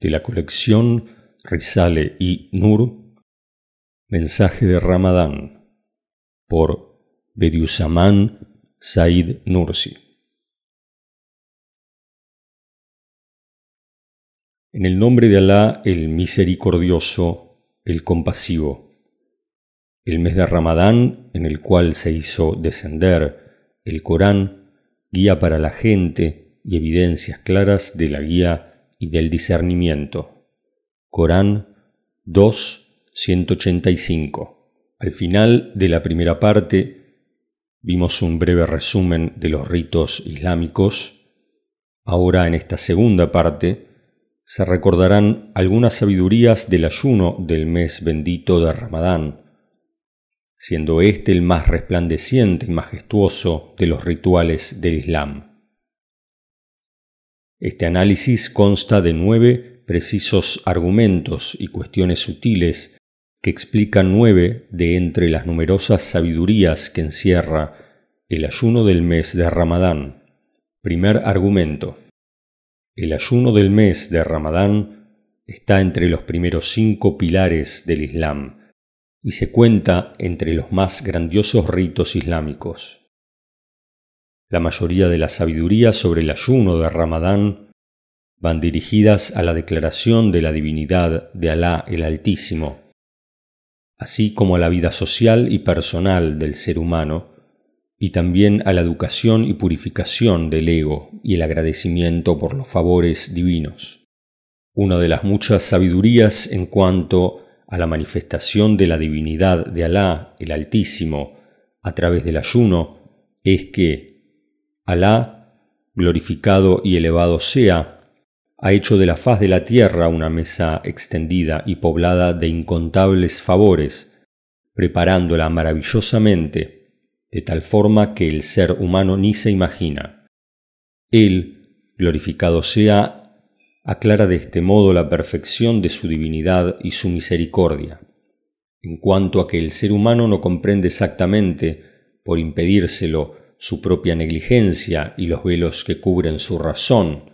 de la colección Risale y Nur, Mensaje de Ramadán, por Bediüzzaman Said Nursi. En el nombre de Alá, el misericordioso, el compasivo. El mes de Ramadán, en el cual se hizo descender el Corán, guía para la gente y evidencias claras de la guía y del discernimiento. Corán 2, 185. Al final de la primera parte vimos un breve resumen de los ritos islámicos. Ahora en esta segunda parte se recordarán algunas sabidurías del ayuno del mes bendito de Ramadán, siendo este el más resplandeciente y majestuoso de los rituales del Islam. Este análisis consta de nueve precisos argumentos y cuestiones sutiles que explican nueve de entre las numerosas sabidurías que encierra el ayuno del mes de Ramadán. Primer argumento. El ayuno del mes de Ramadán está entre los primeros cinco pilares del Islam y se cuenta entre los más grandiosos ritos islámicos. La mayoría de las sabidurías sobre el ayuno de Ramadán van dirigidas a la declaración de la divinidad de Alá el Altísimo, así como a la vida social y personal del ser humano, y también a la educación y purificación del ego y el agradecimiento por los favores divinos. Una de las muchas sabidurías en cuanto a la manifestación de la divinidad de Alá el Altísimo a través del ayuno es que Alá, glorificado y elevado sea, ha hecho de la faz de la tierra una mesa extendida y poblada de incontables favores, preparándola maravillosamente, de tal forma que el ser humano ni se imagina. Él, glorificado sea, aclara de este modo la perfección de su divinidad y su misericordia. En cuanto a que el ser humano no comprende exactamente, por impedírselo, su propia negligencia y los velos que cubren su razón,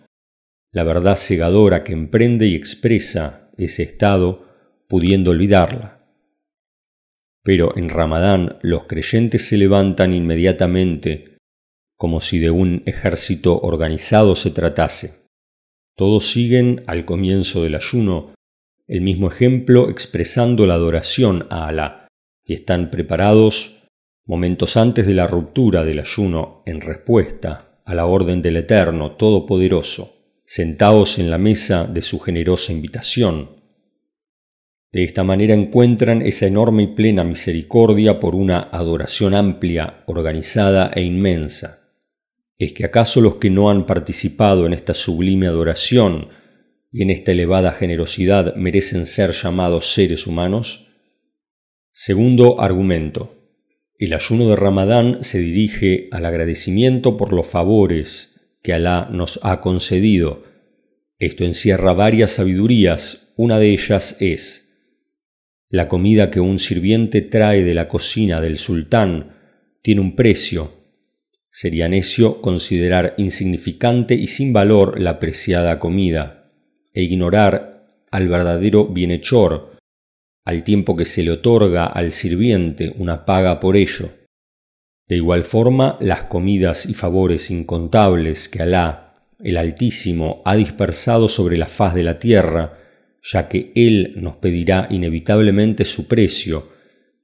la verdad cegadora que emprende y expresa ese estado, pudiendo olvidarla. Pero en Ramadán los creyentes se levantan inmediatamente, como si de un ejército organizado se tratase. Todos siguen al comienzo del ayuno el mismo ejemplo expresando la adoración a Alá y están preparados momentos antes de la ruptura del ayuno en respuesta a la orden del Eterno Todopoderoso, sentados en la mesa de su generosa invitación. De esta manera encuentran esa enorme y plena misericordia por una adoración amplia, organizada e inmensa. ¿Es que acaso los que no han participado en esta sublime adoración y en esta elevada generosidad merecen ser llamados seres humanos? Segundo argumento. El ayuno de Ramadán se dirige al agradecimiento por los favores que Alá nos ha concedido. Esto encierra varias sabidurías, una de ellas es la comida que un sirviente trae de la cocina del sultán tiene un precio. Sería necio considerar insignificante y sin valor la preciada comida e ignorar al verdadero bienhechor al tiempo que se le otorga al sirviente una paga por ello. De igual forma, las comidas y favores incontables que Alá, el Altísimo, ha dispersado sobre la faz de la tierra, ya que Él nos pedirá inevitablemente su precio,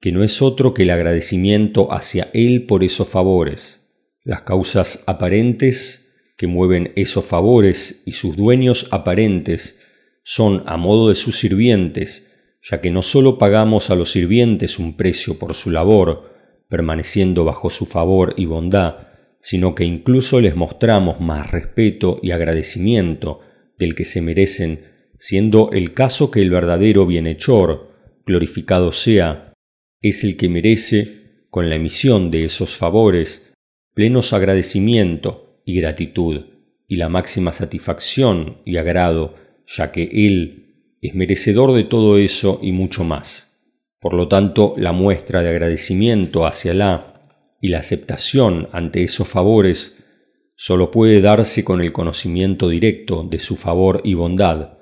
que no es otro que el agradecimiento hacia Él por esos favores. Las causas aparentes que mueven esos favores y sus dueños aparentes son, a modo de sus sirvientes, ya que no sólo pagamos a los sirvientes un precio por su labor, permaneciendo bajo su favor y bondad, sino que incluso les mostramos más respeto y agradecimiento del que se merecen, siendo el caso que el verdadero bienhechor, glorificado sea, es el que merece, con la emisión de esos favores, plenos agradecimiento y gratitud, y la máxima satisfacción y agrado, ya que Él es merecedor de todo eso y mucho más. Por lo tanto, la muestra de agradecimiento hacia Alá y la aceptación ante esos favores solo puede darse con el conocimiento directo de su favor y bondad,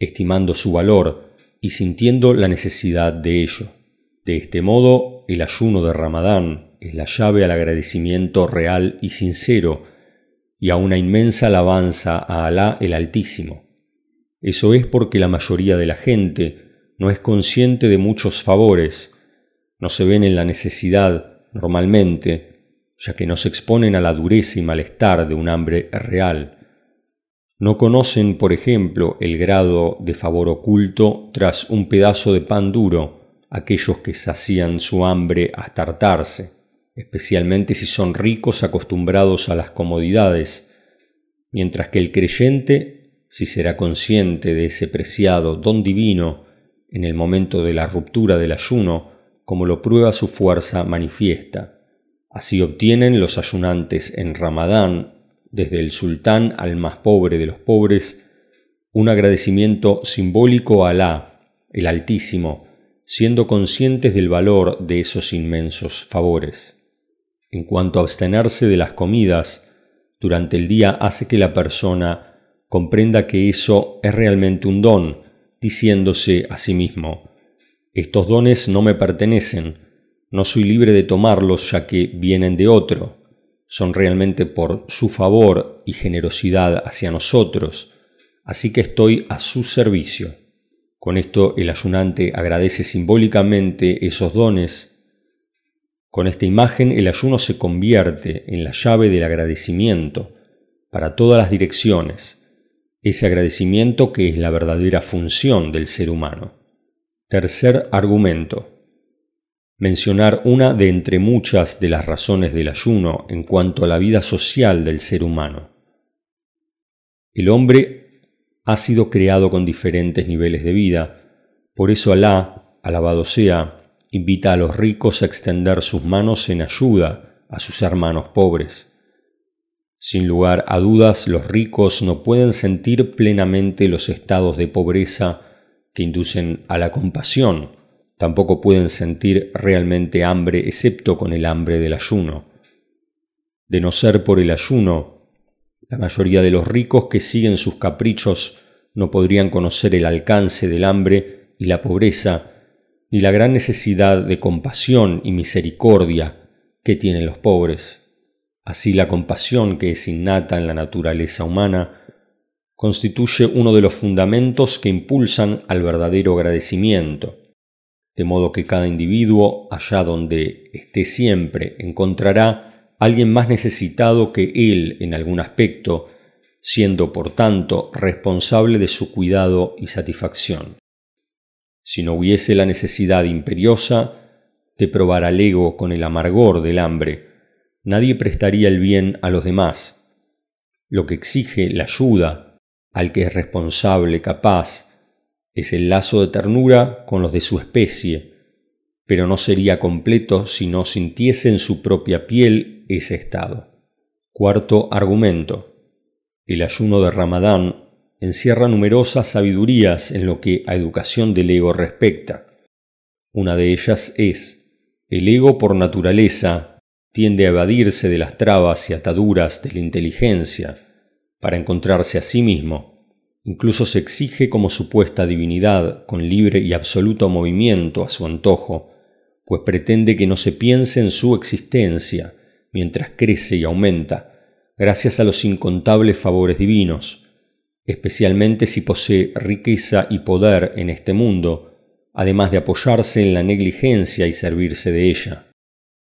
estimando su valor y sintiendo la necesidad de ello. De este modo, el ayuno de Ramadán es la llave al agradecimiento real y sincero y a una inmensa alabanza a Alá el Altísimo. Eso es porque la mayoría de la gente no es consciente de muchos favores, no se ven en la necesidad normalmente, ya que no se exponen a la dureza y malestar de un hambre real. No conocen, por ejemplo, el grado de favor oculto tras un pedazo de pan duro aquellos que sacían su hambre hasta hartarse, especialmente si son ricos acostumbrados a las comodidades, mientras que el creyente, si será consciente de ese preciado don divino en el momento de la ruptura del ayuno, como lo prueba su fuerza manifiesta. Así obtienen los ayunantes en Ramadán, desde el sultán al más pobre de los pobres, un agradecimiento simbólico a Alá, el Altísimo, siendo conscientes del valor de esos inmensos favores. En cuanto a abstenerse de las comidas, durante el día hace que la persona comprenda que eso es realmente un don, diciéndose a sí mismo, estos dones no me pertenecen, no soy libre de tomarlos ya que vienen de otro, son realmente por su favor y generosidad hacia nosotros, así que estoy a su servicio. Con esto el ayunante agradece simbólicamente esos dones. Con esta imagen el ayuno se convierte en la llave del agradecimiento para todas las direcciones, ese agradecimiento que es la verdadera función del ser humano. Tercer argumento. Mencionar una de entre muchas de las razones del ayuno en cuanto a la vida social del ser humano. El hombre ha sido creado con diferentes niveles de vida, por eso Alá, alabado sea, invita a los ricos a extender sus manos en ayuda a sus hermanos pobres. Sin lugar a dudas, los ricos no pueden sentir plenamente los estados de pobreza que inducen a la compasión, tampoco pueden sentir realmente hambre excepto con el hambre del ayuno. De no ser por el ayuno, la mayoría de los ricos que siguen sus caprichos no podrían conocer el alcance del hambre y la pobreza, ni la gran necesidad de compasión y misericordia que tienen los pobres. Así la compasión que es innata en la naturaleza humana constituye uno de los fundamentos que impulsan al verdadero agradecimiento, de modo que cada individuo, allá donde esté siempre, encontrará alguien más necesitado que él en algún aspecto, siendo por tanto responsable de su cuidado y satisfacción. Si no hubiese la necesidad imperiosa de probar al ego con el amargor del hambre, nadie prestaría el bien a los demás. Lo que exige la ayuda al que es responsable, capaz, es el lazo de ternura con los de su especie, pero no sería completo si no sintiese en su propia piel ese estado. Cuarto argumento. El ayuno de Ramadán encierra numerosas sabidurías en lo que a educación del ego respecta. Una de ellas es, el ego por naturaleza tiende a evadirse de las trabas y ataduras de la inteligencia, para encontrarse a sí mismo. Incluso se exige como supuesta divinidad con libre y absoluto movimiento a su antojo, pues pretende que no se piense en su existencia mientras crece y aumenta, gracias a los incontables favores divinos, especialmente si posee riqueza y poder en este mundo, además de apoyarse en la negligencia y servirse de ella.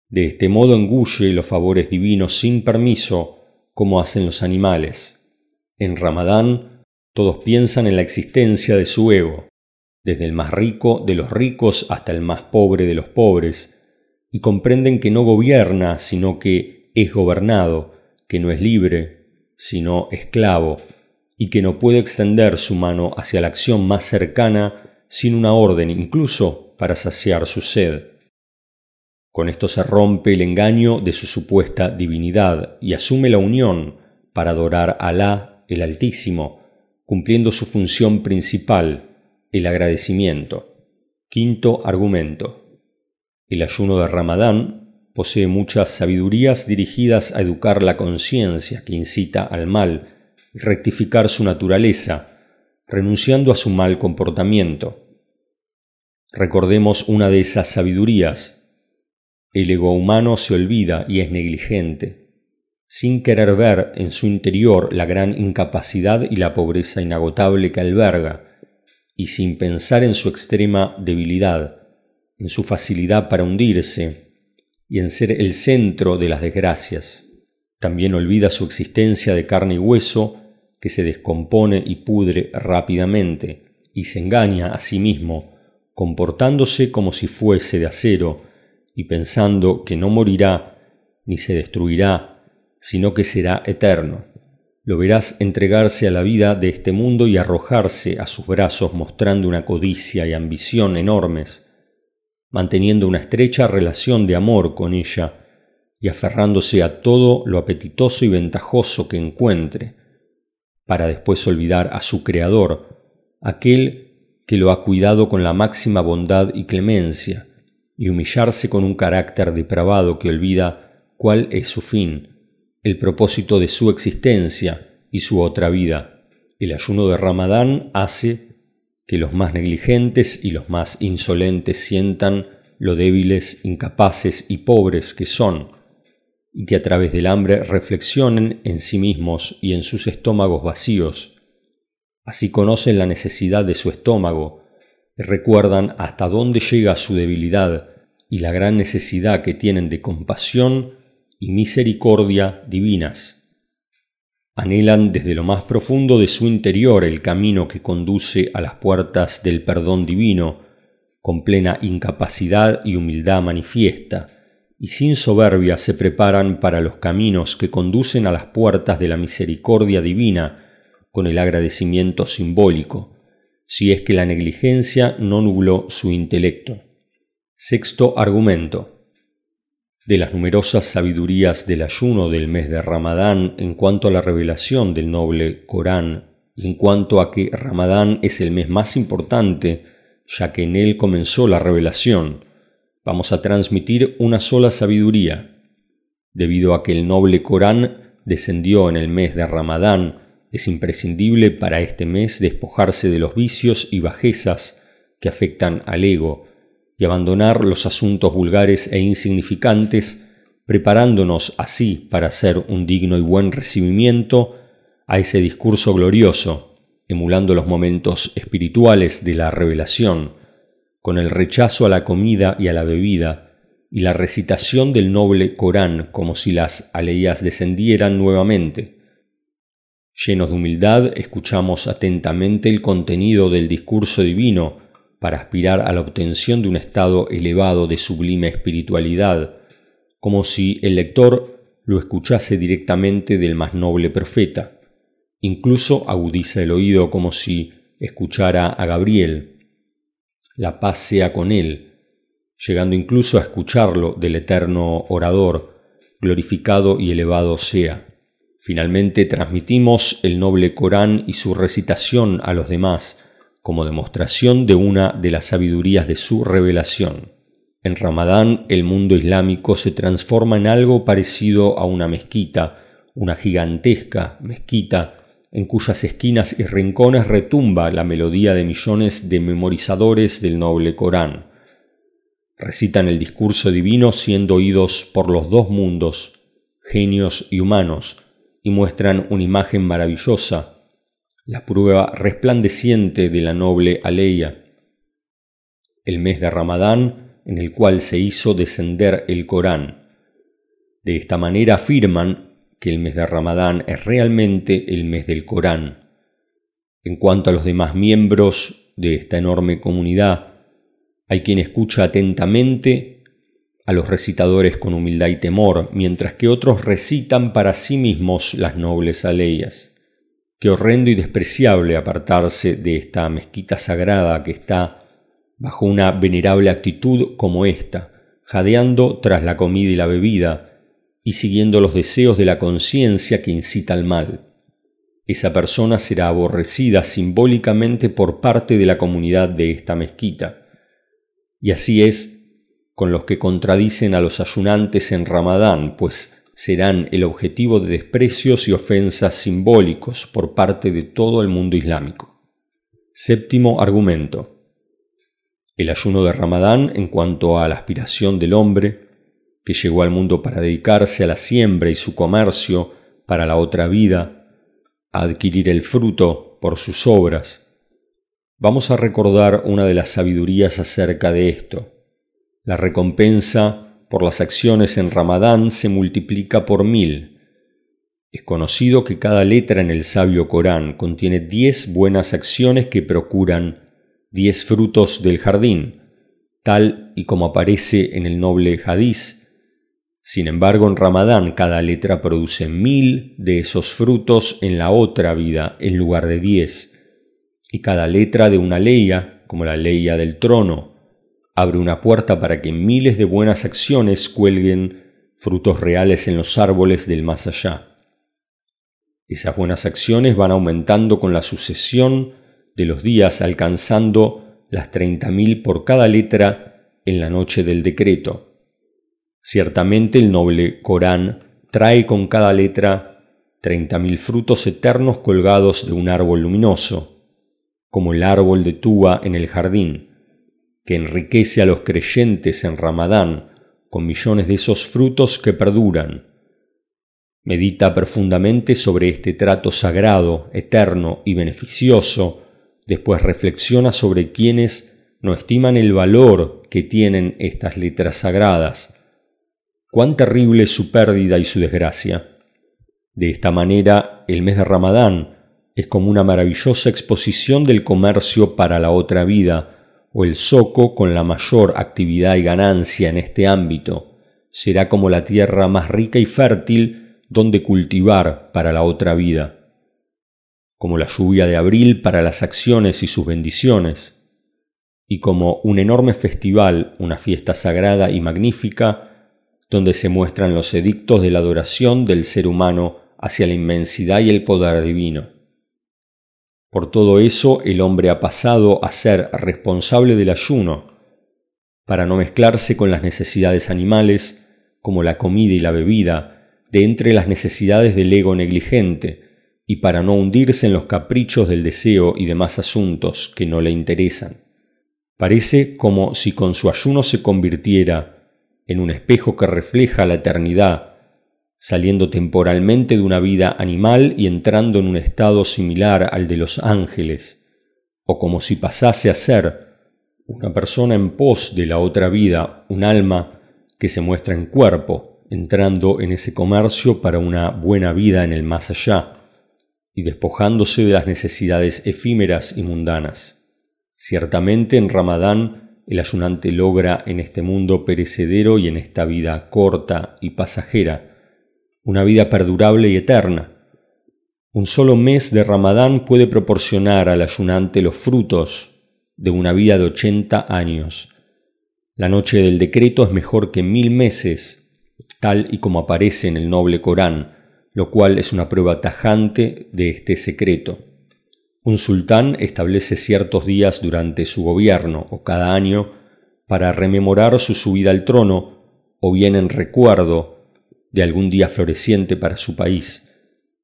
De este modo engulle los favores divinos sin permiso, como hacen los animales. En Ramadán todos piensan en la existencia de su ego, desde el más rico de los ricos hasta el más pobre de los pobres, y comprenden que no gobierna, sino que es gobernado, que no es libre, sino esclavo, y que no puede extender su mano hacia la acción más cercana sin una orden incluso para saciar su sed. Con esto se rompe el engaño de su supuesta divinidad y asume la unión para adorar a Alá el Altísimo, cumpliendo su función principal, el agradecimiento. Quinto argumento. El ayuno de Ramadán posee muchas sabidurías dirigidas a educar la conciencia que incita al mal y rectificar su naturaleza, renunciando a su mal comportamiento. Recordemos una de esas sabidurías. El ego humano se olvida y es negligente, sin querer ver en su interior la gran incapacidad y la pobreza inagotable que alberga, y sin pensar en su extrema debilidad, en su facilidad para hundirse y en ser el centro de las desgracias. También olvida su existencia de carne y hueso, que se descompone y pudre rápidamente, y se engaña a sí mismo, comportándose como si fuese de acero, y pensando que no morirá ni se destruirá, sino que será eterno. Lo verás entregarse a la vida de este mundo y arrojarse a sus brazos mostrando una codicia y ambición enormes, manteniendo una estrecha relación de amor con ella y aferrándose a todo lo apetitoso y ventajoso que encuentre, para después olvidar a su Creador, aquel que lo ha cuidado con la máxima bondad y clemencia, y humillarse con un carácter depravado que olvida cuál es su fin, el propósito de su existencia y su otra vida. El ayuno de Ramadán hace que los más negligentes y los más insolentes sientan lo débiles, incapaces y pobres que son, y que a través del hambre reflexionen en sí mismos y en sus estómagos vacíos. Así conocen la necesidad de su estómago recuerdan hasta dónde llega su debilidad y la gran necesidad que tienen de compasión y misericordia divinas. Anhelan desde lo más profundo de su interior el camino que conduce a las puertas del perdón divino, con plena incapacidad y humildad manifiesta, y sin soberbia se preparan para los caminos que conducen a las puertas de la misericordia divina, con el agradecimiento simbólico, si es que la negligencia no nubló su intelecto. Sexto argumento de las numerosas sabidurías del ayuno del mes de Ramadán en cuanto a la revelación del noble Corán en cuanto a que Ramadán es el mes más importante, ya que en él comenzó la revelación, vamos a transmitir una sola sabiduría. Debido a que el noble Corán descendió en el mes de Ramadán, es imprescindible para este mes despojarse de los vicios y bajezas que afectan al ego, y abandonar los asuntos vulgares e insignificantes, preparándonos así para hacer un digno y buen recibimiento a ese discurso glorioso, emulando los momentos espirituales de la revelación, con el rechazo a la comida y a la bebida, y la recitación del noble Corán como si las aleías descendieran nuevamente. Llenos de humildad, escuchamos atentamente el contenido del discurso divino, para aspirar a la obtención de un estado elevado de sublime espiritualidad, como si el lector lo escuchase directamente del más noble profeta. Incluso agudiza el oído como si escuchara a Gabriel. La paz sea con él, llegando incluso a escucharlo del eterno orador, glorificado y elevado sea. Finalmente transmitimos el noble Corán y su recitación a los demás, como demostración de una de las sabidurías de su revelación. En Ramadán el mundo islámico se transforma en algo parecido a una mezquita, una gigantesca mezquita en cuyas esquinas y rincones retumba la melodía de millones de memorizadores del noble Corán. Recitan el discurso divino siendo oídos por los dos mundos, genios y humanos, y muestran una imagen maravillosa la prueba resplandeciente de la noble Aleya, el mes de Ramadán en el cual se hizo descender el Corán. De esta manera afirman que el mes de Ramadán es realmente el mes del Corán. En cuanto a los demás miembros de esta enorme comunidad, hay quien escucha atentamente a los recitadores con humildad y temor, mientras que otros recitan para sí mismos las nobles aleyas. Qué horrendo y despreciable apartarse de esta mezquita sagrada que está bajo una venerable actitud como esta, jadeando tras la comida y la bebida, y siguiendo los deseos de la conciencia que incita al mal. Esa persona será aborrecida simbólicamente por parte de la comunidad de esta mezquita. Y así es con los que contradicen a los ayunantes en Ramadán, pues serán el objetivo de desprecios y ofensas simbólicos por parte de todo el mundo islámico. Séptimo argumento. El ayuno de Ramadán en cuanto a la aspiración del hombre, que llegó al mundo para dedicarse a la siembra y su comercio para la otra vida, a adquirir el fruto por sus obras. Vamos a recordar una de las sabidurías acerca de esto. La recompensa por las acciones en Ramadán se multiplica por mil es conocido que cada letra en el sabio Corán contiene diez buenas acciones que procuran diez frutos del jardín, tal y como aparece en el noble hadiz. Sin embargo, en Ramadán cada letra produce mil de esos frutos en la otra vida en lugar de diez, y cada letra de una leya, como la leya del trono, abre una puerta para que miles de buenas acciones cuelguen frutos reales en los árboles del más allá. Esas buenas acciones van aumentando con la sucesión de los días, alcanzando las 30.000 por cada letra en la noche del decreto. Ciertamente el noble Corán trae con cada letra 30.000 frutos eternos colgados de un árbol luminoso, como el árbol de Túa en el jardín, que enriquece a los creyentes en Ramadán con millones de esos frutos que perduran Medita profundamente sobre este trato sagrado, eterno y beneficioso, después reflexiona sobre quienes no estiman el valor que tienen estas letras sagradas. Cuán terrible es su pérdida y su desgracia. De esta manera, el mes de Ramadán es como una maravillosa exposición del comercio para la otra vida, o el soco con la mayor actividad y ganancia en este ámbito. Será como la tierra más rica y fértil donde cultivar para la otra vida, como la lluvia de abril para las acciones y sus bendiciones, y como un enorme festival, una fiesta sagrada y magnífica, donde se muestran los edictos de la adoración del ser humano hacia la inmensidad y el poder divino. Por todo eso el hombre ha pasado a ser responsable del ayuno, para no mezclarse con las necesidades animales, como la comida y la bebida, de entre las necesidades del ego negligente, y para no hundirse en los caprichos del deseo y demás asuntos que no le interesan. Parece como si con su ayuno se convirtiera en un espejo que refleja la eternidad, saliendo temporalmente de una vida animal y entrando en un estado similar al de los ángeles, o como si pasase a ser una persona en pos de la otra vida, un alma que se muestra en cuerpo, entrando en ese comercio para una buena vida en el más allá y despojándose de las necesidades efímeras y mundanas. Ciertamente en Ramadán el ayunante logra en este mundo perecedero y en esta vida corta y pasajera, una vida perdurable y eterna. Un solo mes de Ramadán puede proporcionar al ayunante los frutos de una vida de ochenta años. La noche del decreto es mejor que mil meses tal y como aparece en el noble Corán, lo cual es una prueba tajante de este secreto. Un sultán establece ciertos días durante su gobierno o cada año para rememorar su subida al trono o bien en recuerdo de algún día floreciente para su país,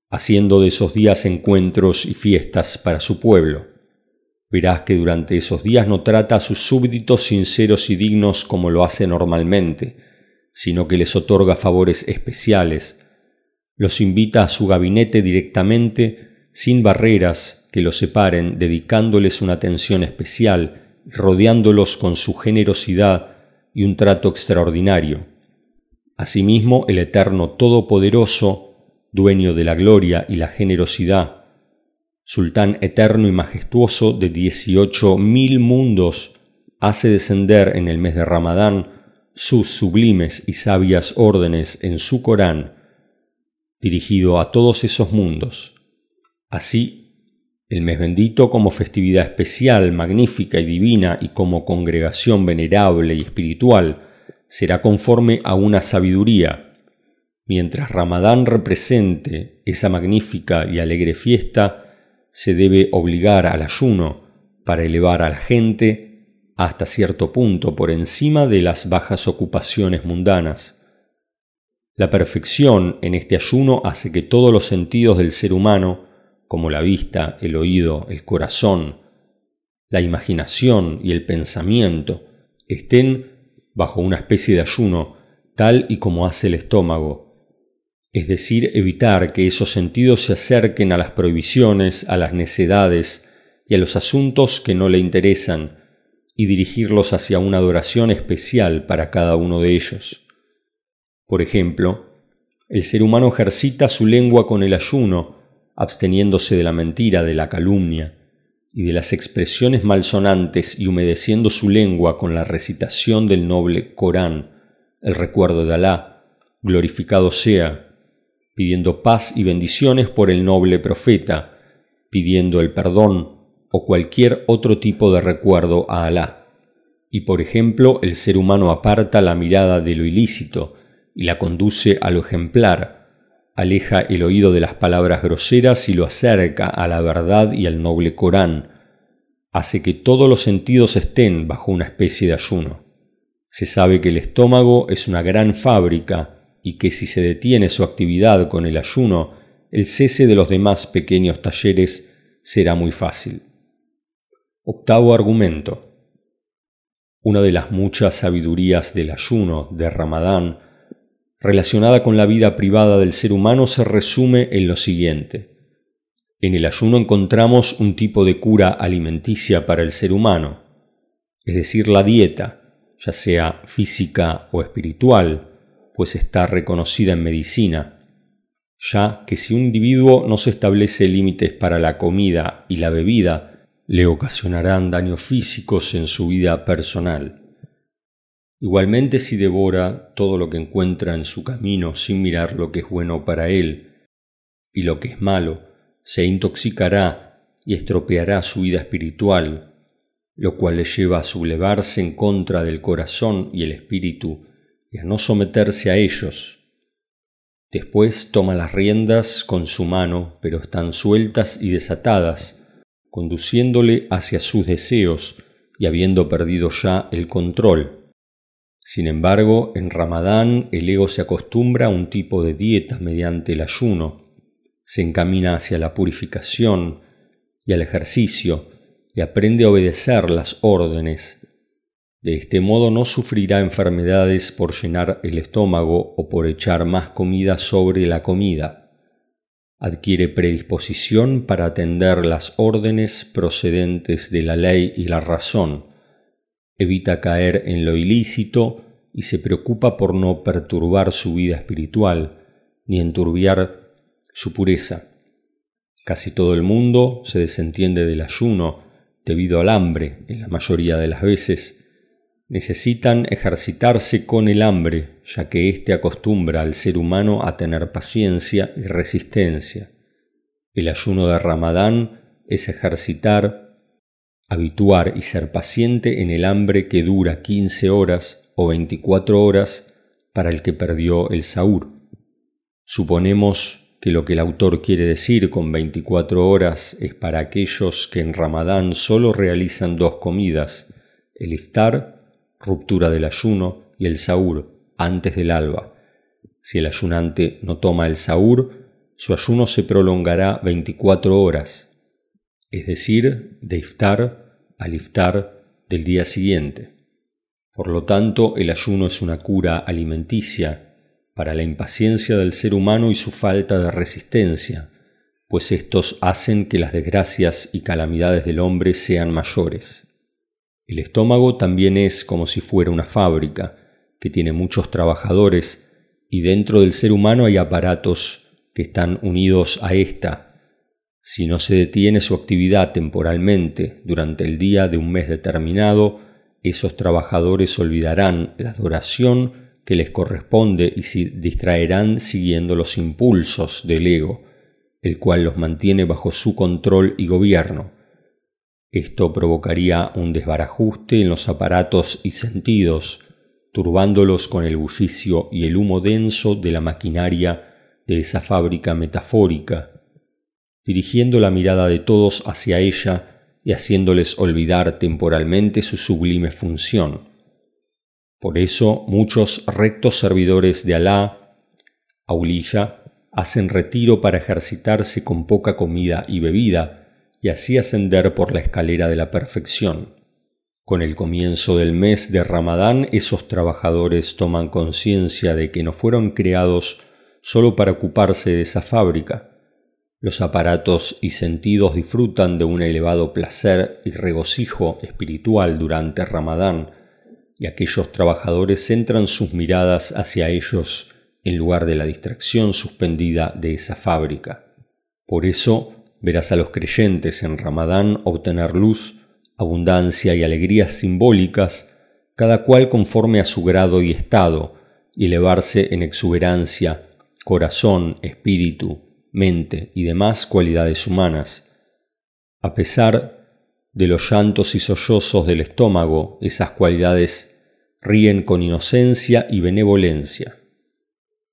haciendo de esos días encuentros y fiestas para su pueblo. Verás que durante esos días no trata a sus súbditos sinceros y dignos como lo hace normalmente, sino que les otorga favores especiales, los invita a su gabinete directamente, sin barreras que los separen, dedicándoles una atención especial, rodeándolos con su generosidad y un trato extraordinario. Asimismo, el Eterno Todopoderoso, dueño de la gloria y la generosidad, Sultán eterno y majestuoso de dieciocho mil mundos, hace descender en el mes de Ramadán sus sublimes y sabias órdenes en su Corán, dirigido a todos esos mundos. Así, el mes bendito como festividad especial, magnífica y divina y como congregación venerable y espiritual, será conforme a una sabiduría, mientras Ramadán represente esa magnífica y alegre fiesta, se debe obligar al ayuno para elevar a la gente hasta cierto punto por encima de las bajas ocupaciones mundanas. La perfección en este ayuno hace que todos los sentidos del ser humano, como la vista, el oído, el corazón, la imaginación y el pensamiento estén bajo una especie de ayuno tal y como hace el estómago, es decir, evitar que esos sentidos se acerquen a las prohibiciones, a las necedades y a los asuntos que no le interesan, y dirigirlos hacia una adoración especial para cada uno de ellos. Por ejemplo, el ser humano ejercita su lengua con el ayuno, absteniéndose de la mentira, de la calumnia y de las expresiones malsonantes y humedeciendo su lengua con la recitación del noble Corán, el recuerdo de Alá, glorificado sea, pidiendo paz y bendiciones por el noble profeta, pidiendo el perdón o cualquier otro tipo de recuerdo a Alá. Y por ejemplo, el ser humano aparta la mirada de lo ilícito y la conduce a lo ejemplar, aleja el oído de las palabras groseras y lo acerca a la verdad y al noble Corán, hace que todos los sentidos estén bajo una especie de ayuno. Se sabe que el estómago es una gran fábrica y que si se detiene su actividad con el ayuno, el cese de los demás pequeños talleres será muy fácil. Octavo argumento. Una de las muchas sabidurías del ayuno de Ramadán, relacionada con la vida privada del ser humano, se resume en lo siguiente. En el ayuno encontramos un tipo de cura alimenticia para el ser humano, es decir, la dieta, ya sea física o espiritual, pues está reconocida en medicina, ya que si un individuo no se establece límites para la comida y la bebida, le ocasionarán daños físicos en su vida personal. Igualmente si devora todo lo que encuentra en su camino sin mirar lo que es bueno para él y lo que es malo, se intoxicará y estropeará su vida espiritual, lo cual le lleva a sublevarse en contra del corazón y el espíritu y a no someterse a ellos. Después toma las riendas con su mano, pero están sueltas y desatadas, conduciéndole hacia sus deseos y habiendo perdido ya el control. Sin embargo, en Ramadán el ego se acostumbra a un tipo de dieta mediante el ayuno, se encamina hacia la purificación y al ejercicio y aprende a obedecer las órdenes. De este modo no sufrirá enfermedades por llenar el estómago o por echar más comida sobre la comida. Adquiere predisposición para atender las órdenes procedentes de la ley y la razón, evita caer en lo ilícito y se preocupa por no perturbar su vida espiritual ni enturbiar su pureza. Casi todo el mundo se desentiende del ayuno debido al hambre en la mayoría de las veces, necesitan ejercitarse con el hambre, ya que éste acostumbra al ser humano a tener paciencia y resistencia. El ayuno de Ramadán es ejercitar, habituar y ser paciente en el hambre que dura 15 horas o 24 horas para el que perdió el saúr. Suponemos que lo que el autor quiere decir con 24 horas es para aquellos que en Ramadán solo realizan dos comidas, el iftar ruptura del ayuno y el saúr antes del alba. Si el ayunante no toma el saúr, su ayuno se prolongará 24 horas, es decir, de iftar al iftar del día siguiente. Por lo tanto, el ayuno es una cura alimenticia para la impaciencia del ser humano y su falta de resistencia, pues estos hacen que las desgracias y calamidades del hombre sean mayores. El estómago también es como si fuera una fábrica, que tiene muchos trabajadores, y dentro del ser humano hay aparatos que están unidos a ésta. Si no se detiene su actividad temporalmente durante el día de un mes determinado, esos trabajadores olvidarán la adoración que les corresponde y se distraerán siguiendo los impulsos del ego, el cual los mantiene bajo su control y gobierno. Esto provocaría un desbarajuste en los aparatos y sentidos, turbándolos con el bullicio y el humo denso de la maquinaria de esa fábrica metafórica, dirigiendo la mirada de todos hacia ella y haciéndoles olvidar temporalmente su sublime función. Por eso muchos rectos servidores de Alá, Aulilla, hacen retiro para ejercitarse con poca comida y bebida, y así ascender por la escalera de la perfección. Con el comienzo del mes de Ramadán, esos trabajadores toman conciencia de que no fueron creados solo para ocuparse de esa fábrica. Los aparatos y sentidos disfrutan de un elevado placer y regocijo espiritual durante Ramadán, y aquellos trabajadores centran sus miradas hacia ellos en lugar de la distracción suspendida de esa fábrica. Por eso verás a los creyentes en Ramadán obtener luz, abundancia y alegrías simbólicas, cada cual conforme a su grado y estado, y elevarse en exuberancia, corazón, espíritu, mente y demás cualidades humanas. A pesar de los llantos y sollozos del estómago, esas cualidades ríen con inocencia y benevolencia.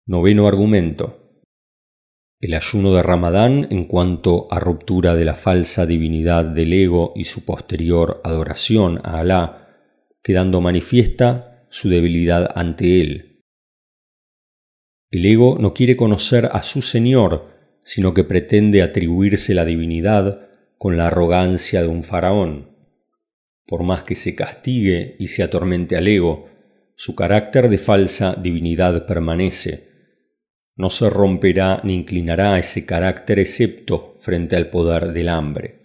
Noveno argumento. El ayuno de Ramadán en cuanto a ruptura de la falsa divinidad del ego y su posterior adoración a Alá, quedando manifiesta su debilidad ante él. El ego no quiere conocer a su Señor, sino que pretende atribuirse la divinidad con la arrogancia de un faraón. Por más que se castigue y se atormente al ego, su carácter de falsa divinidad permanece. No se romperá ni inclinará ese carácter excepto frente al poder del hambre.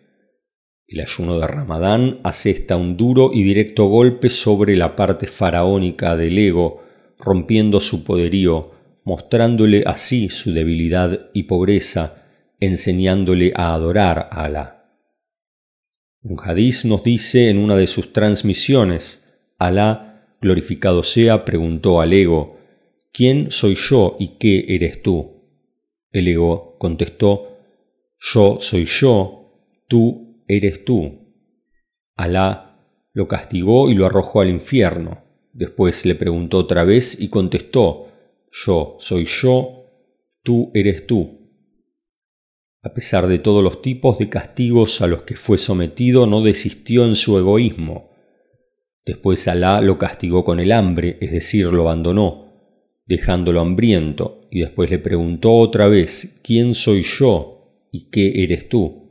El ayuno de Ramadán asesta un duro y directo golpe sobre la parte faraónica del ego, rompiendo su poderío, mostrándole así su debilidad y pobreza, enseñándole a adorar a Alá. Un hadiz nos dice en una de sus transmisiones, Alá, glorificado sea, preguntó al ego, ¿quién soy yo y qué eres tú? El ego contestó, yo soy yo, tú eres tú. Alá lo castigó y lo arrojó al infierno. Después le preguntó otra vez y contestó, yo soy yo, tú eres tú. A pesar de todos los tipos de castigos a los que fue sometido, no desistió en su egoísmo. Después Alá lo castigó con el hambre, es decir, lo abandonó, dejándolo hambriento, y después le preguntó otra vez, ¿quién soy yo y qué eres tú?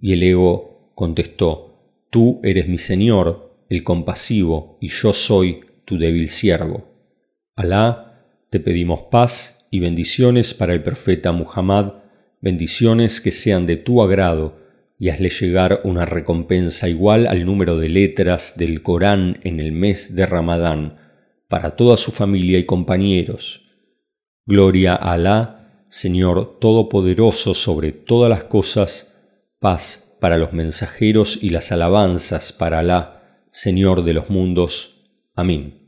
Y el ego contestó, tú eres mi Señor, el compasivo, y yo soy tu débil siervo. Alá, te pedimos paz y bendiciones para el profeta Muhammad, bendiciones que sean de tu agrado, y hazle llegar una recompensa igual al número de letras del Corán en el mes de Ramadán, para toda su familia y compañeros. Gloria a Alá, Señor Todopoderoso sobre todas las cosas, paz para los mensajeros y las alabanzas para Alá, Señor de los mundos. Amén.